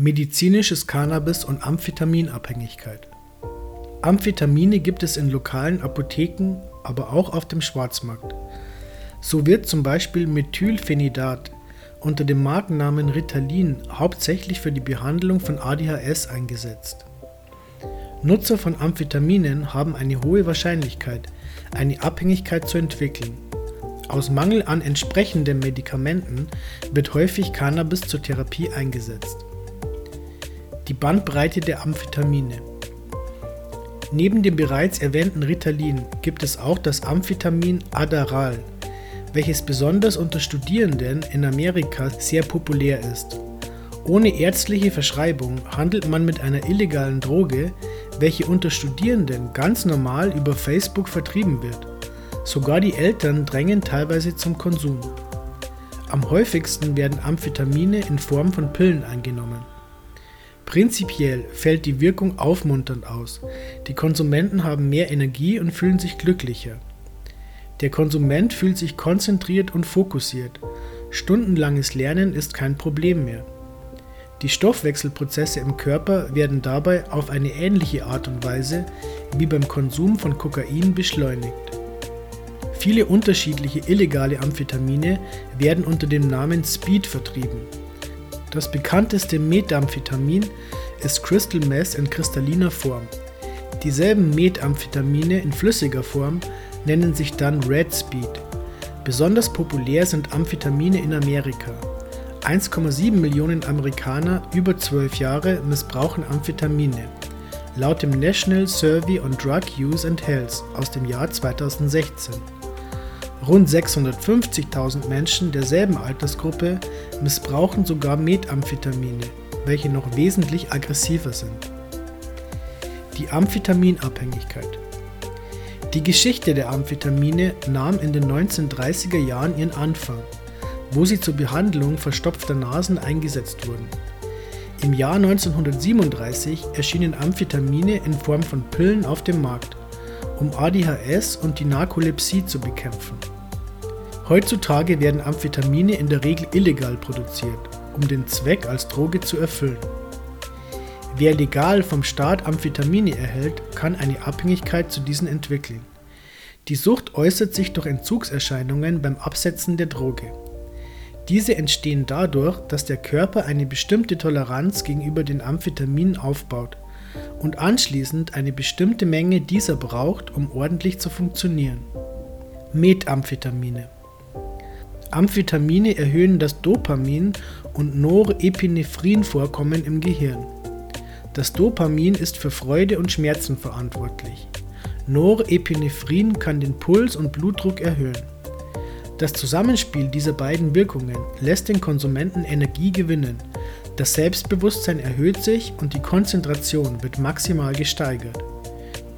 Medizinisches Cannabis und Amphetaminabhängigkeit. Amphetamine gibt es in lokalen Apotheken, aber auch auf dem Schwarzmarkt. So wird zum Beispiel Methylphenidat unter dem Markennamen Ritalin hauptsächlich für die Behandlung von ADHS eingesetzt. Nutzer von Amphetaminen haben eine hohe Wahrscheinlichkeit, eine Abhängigkeit zu entwickeln. Aus Mangel an entsprechenden Medikamenten wird häufig Cannabis zur Therapie eingesetzt. Die Bandbreite der Amphetamine. Neben dem bereits erwähnten Ritalin gibt es auch das Amphetamin Adderall, welches besonders unter Studierenden in Amerika sehr populär ist. Ohne ärztliche Verschreibung handelt man mit einer illegalen Droge, welche unter Studierenden ganz normal über Facebook vertrieben wird. Sogar die Eltern drängen teilweise zum Konsum. Am häufigsten werden Amphetamine in Form von Pillen eingenommen. Prinzipiell fällt die Wirkung aufmunternd aus. Die Konsumenten haben mehr Energie und fühlen sich glücklicher. Der Konsument fühlt sich konzentriert und fokussiert. Stundenlanges Lernen ist kein Problem mehr. Die Stoffwechselprozesse im Körper werden dabei auf eine ähnliche Art und Weise wie beim Konsum von Kokain beschleunigt. Viele unterschiedliche illegale Amphetamine werden unter dem Namen Speed vertrieben. Das bekannteste Methamphetamin ist Crystal Meth in kristalliner Form. Dieselben Methamphetamine in flüssiger Form nennen sich dann Red Speed. Besonders populär sind Amphetamine in Amerika. 1,7 Millionen Amerikaner über 12 Jahre missbrauchen Amphetamine. Laut dem National Survey on Drug Use and Health aus dem Jahr 2016. Rund 650.000 Menschen derselben Altersgruppe missbrauchen sogar Methamphetamine, welche noch wesentlich aggressiver sind. Die Amphetaminabhängigkeit. Die Geschichte der Amphetamine nahm in den 1930er Jahren ihren Anfang, wo sie zur Behandlung verstopfter Nasen eingesetzt wurden. Im Jahr 1937 erschienen Amphetamine in Form von Pillen auf dem Markt, um ADHS und die Narkolepsie zu bekämpfen. Heutzutage werden Amphetamine in der Regel illegal produziert, um den Zweck als Droge zu erfüllen. Wer legal vom Staat Amphetamine erhält, kann eine Abhängigkeit zu diesen entwickeln. Die Sucht äußert sich durch Entzugserscheinungen beim Absetzen der Droge. Diese entstehen dadurch, dass der Körper eine bestimmte Toleranz gegenüber den Amphetaminen aufbaut und anschließend eine bestimmte Menge dieser braucht, um ordentlich zu funktionieren. Methamphetamine Amphetamine erhöhen das Dopamin- und Norepinephrin-Vorkommen im Gehirn. Das Dopamin ist für Freude und Schmerzen verantwortlich. Norepinephrin kann den Puls und Blutdruck erhöhen. Das Zusammenspiel dieser beiden Wirkungen lässt den Konsumenten Energie gewinnen, das Selbstbewusstsein erhöht sich und die Konzentration wird maximal gesteigert.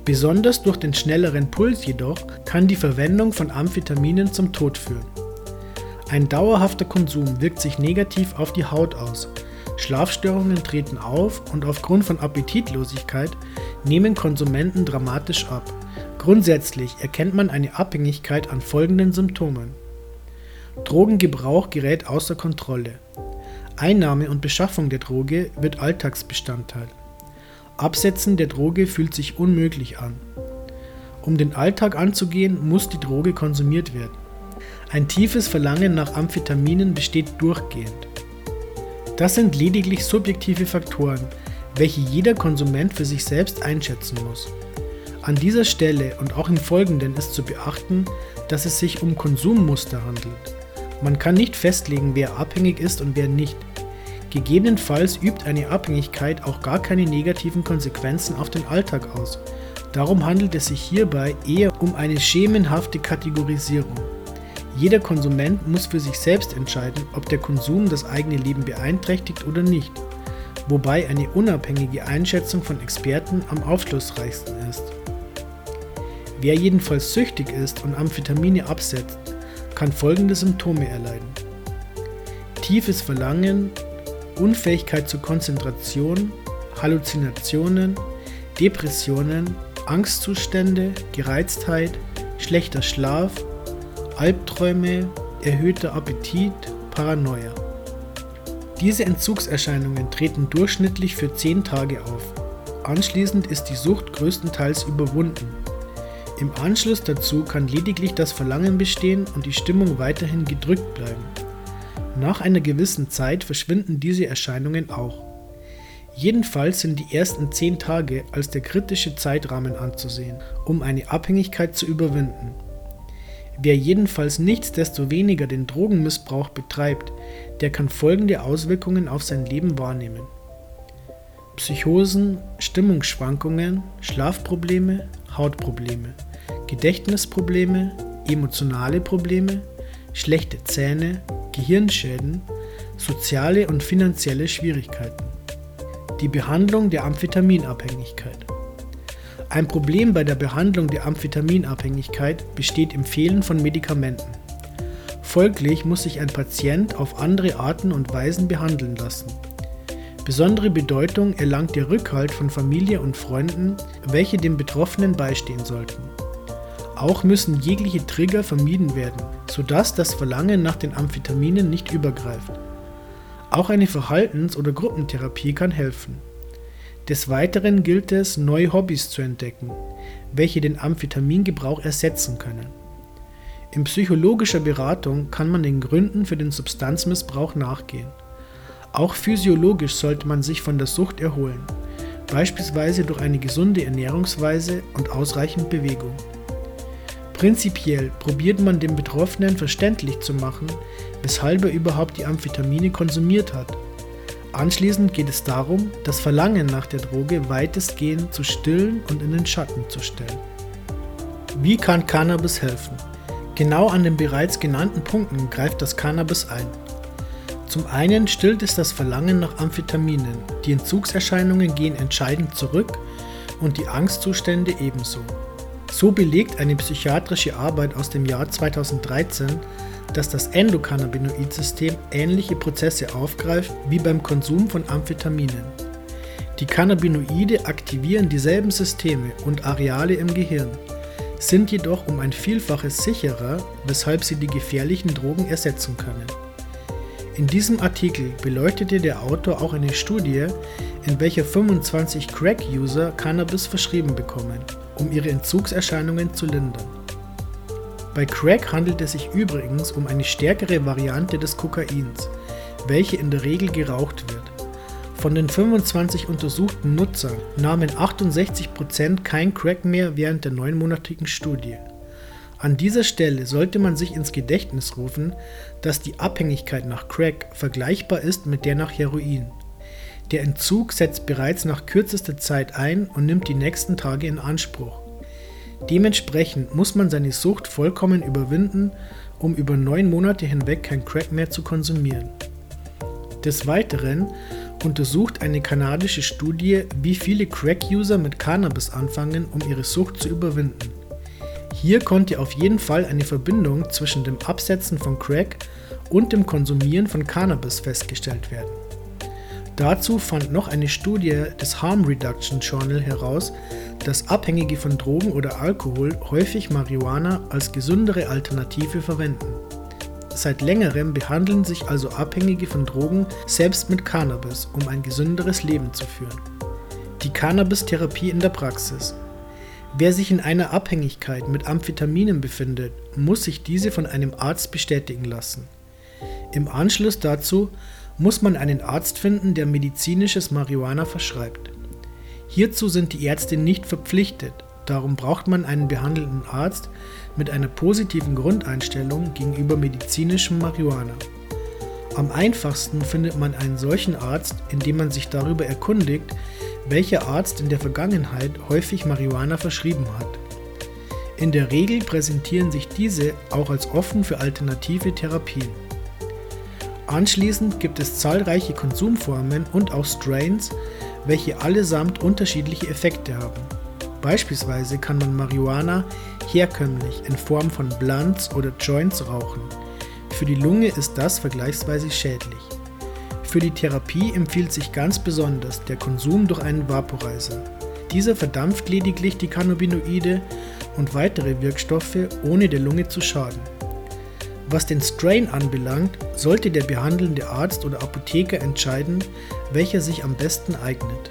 Besonders durch den schnelleren Puls jedoch kann die Verwendung von Amphetaminen zum Tod führen. Ein dauerhafter Konsum wirkt sich negativ auf die Haut aus. Schlafstörungen treten auf und aufgrund von Appetitlosigkeit nehmen Konsumenten dramatisch ab. Grundsätzlich erkennt man eine Abhängigkeit an folgenden Symptomen. Drogengebrauch gerät außer Kontrolle. Einnahme und Beschaffung der Droge wird Alltagsbestandteil. Absetzen der Droge fühlt sich unmöglich an. Um den Alltag anzugehen, muss die Droge konsumiert werden. Ein tiefes Verlangen nach Amphetaminen besteht durchgehend. Das sind lediglich subjektive Faktoren, welche jeder Konsument für sich selbst einschätzen muss. An dieser Stelle und auch im Folgenden ist zu beachten, dass es sich um Konsummuster handelt. Man kann nicht festlegen, wer abhängig ist und wer nicht. Gegebenenfalls übt eine Abhängigkeit auch gar keine negativen Konsequenzen auf den Alltag aus. Darum handelt es sich hierbei eher um eine schemenhafte Kategorisierung. Jeder Konsument muss für sich selbst entscheiden, ob der Konsum das eigene Leben beeinträchtigt oder nicht, wobei eine unabhängige Einschätzung von Experten am aufschlussreichsten ist. Wer jedenfalls süchtig ist und Amphetamine absetzt, kann folgende Symptome erleiden. Tiefes Verlangen, Unfähigkeit zur Konzentration, Halluzinationen, Depressionen, Angstzustände, Gereiztheit, schlechter Schlaf, Albträume, erhöhter Appetit, Paranoia. Diese Entzugserscheinungen treten durchschnittlich für 10 Tage auf. Anschließend ist die Sucht größtenteils überwunden. Im Anschluss dazu kann lediglich das Verlangen bestehen und die Stimmung weiterhin gedrückt bleiben. Nach einer gewissen Zeit verschwinden diese Erscheinungen auch. Jedenfalls sind die ersten 10 Tage als der kritische Zeitrahmen anzusehen, um eine Abhängigkeit zu überwinden. Wer jedenfalls nichtsdestoweniger den Drogenmissbrauch betreibt, der kann folgende Auswirkungen auf sein Leben wahrnehmen. Psychosen, Stimmungsschwankungen, Schlafprobleme, Hautprobleme, Gedächtnisprobleme, emotionale Probleme, schlechte Zähne, Gehirnschäden, soziale und finanzielle Schwierigkeiten. Die Behandlung der Amphetaminabhängigkeit. Ein Problem bei der Behandlung der Amphetaminabhängigkeit besteht im Fehlen von Medikamenten. Folglich muss sich ein Patient auf andere Arten und Weisen behandeln lassen. Besondere Bedeutung erlangt der Rückhalt von Familie und Freunden, welche dem Betroffenen beistehen sollten. Auch müssen jegliche Trigger vermieden werden, sodass das Verlangen nach den Amphetaminen nicht übergreift. Auch eine Verhaltens- oder Gruppentherapie kann helfen. Des Weiteren gilt es, neue Hobbys zu entdecken, welche den Amphetamingebrauch ersetzen können. In psychologischer Beratung kann man den Gründen für den Substanzmissbrauch nachgehen. Auch physiologisch sollte man sich von der Sucht erholen, beispielsweise durch eine gesunde Ernährungsweise und ausreichend Bewegung. Prinzipiell probiert man dem Betroffenen verständlich zu machen, weshalb er überhaupt die Amphetamine konsumiert hat Anschließend geht es darum, das Verlangen nach der Droge weitestgehend zu stillen und in den Schatten zu stellen. Wie kann Cannabis helfen? Genau an den bereits genannten Punkten greift das Cannabis ein. Zum einen stillt es das Verlangen nach Amphetaminen, die Entzugserscheinungen gehen entscheidend zurück und die Angstzustände ebenso. So belegt eine psychiatrische Arbeit aus dem Jahr 2013, dass das Endokannabinoid-System ähnliche Prozesse aufgreift wie beim Konsum von Amphetaminen. Die Cannabinoide aktivieren dieselben Systeme und Areale im Gehirn, sind jedoch um ein Vielfaches sicherer, weshalb sie die gefährlichen Drogen ersetzen können. In diesem Artikel beleuchtete der Autor auch eine Studie, in welcher 25 Crack-User Cannabis verschrieben bekommen, um ihre Entzugserscheinungen zu lindern. Bei Crack handelt es sich übrigens um eine stärkere Variante des Kokains, welche in der Regel geraucht wird. Von den 25 untersuchten Nutzern nahmen 68% kein Crack mehr während der neunmonatigen Studie. An dieser Stelle sollte man sich ins Gedächtnis rufen, dass die Abhängigkeit nach Crack vergleichbar ist mit der nach Heroin. Der Entzug setzt bereits nach kürzester Zeit ein und nimmt die nächsten Tage in Anspruch. Dementsprechend muss man seine Sucht vollkommen überwinden, um über neun Monate hinweg kein Crack mehr zu konsumieren. Des Weiteren untersucht eine kanadische Studie, wie viele Crack-User mit Cannabis anfangen, um ihre Sucht zu überwinden. Hier konnte auf jeden Fall eine Verbindung zwischen dem Absetzen von Crack und dem Konsumieren von Cannabis festgestellt werden. Dazu fand noch eine Studie des Harm Reduction Journal heraus, dass Abhängige von Drogen oder Alkohol häufig Marihuana als gesündere Alternative verwenden. Seit längerem behandeln sich also Abhängige von Drogen selbst mit Cannabis, um ein gesünderes Leben zu führen. Die Cannabis-Therapie in der Praxis. Wer sich in einer Abhängigkeit mit Amphetaminen befindet, muss sich diese von einem Arzt bestätigen lassen. Im Anschluss dazu muss man einen Arzt finden, der medizinisches Marihuana verschreibt. Hierzu sind die Ärzte nicht verpflichtet, darum braucht man einen behandelnden Arzt mit einer positiven Grundeinstellung gegenüber medizinischem Marihuana. Am einfachsten findet man einen solchen Arzt, indem man sich darüber erkundigt, welcher Arzt in der Vergangenheit häufig Marihuana verschrieben hat. In der Regel präsentieren sich diese auch als offen für alternative Therapien. Anschließend gibt es zahlreiche Konsumformen und auch Strains, welche allesamt unterschiedliche Effekte haben. Beispielsweise kann man Marihuana herkömmlich in Form von Blunts oder Joints rauchen. Für die Lunge ist das vergleichsweise schädlich. Für die Therapie empfiehlt sich ganz besonders der Konsum durch einen Vaporizer. Dieser verdampft lediglich die Cannabinoide und weitere Wirkstoffe, ohne der Lunge zu schaden. Was den Strain anbelangt, sollte der behandelnde Arzt oder Apotheker entscheiden, welcher sich am besten eignet.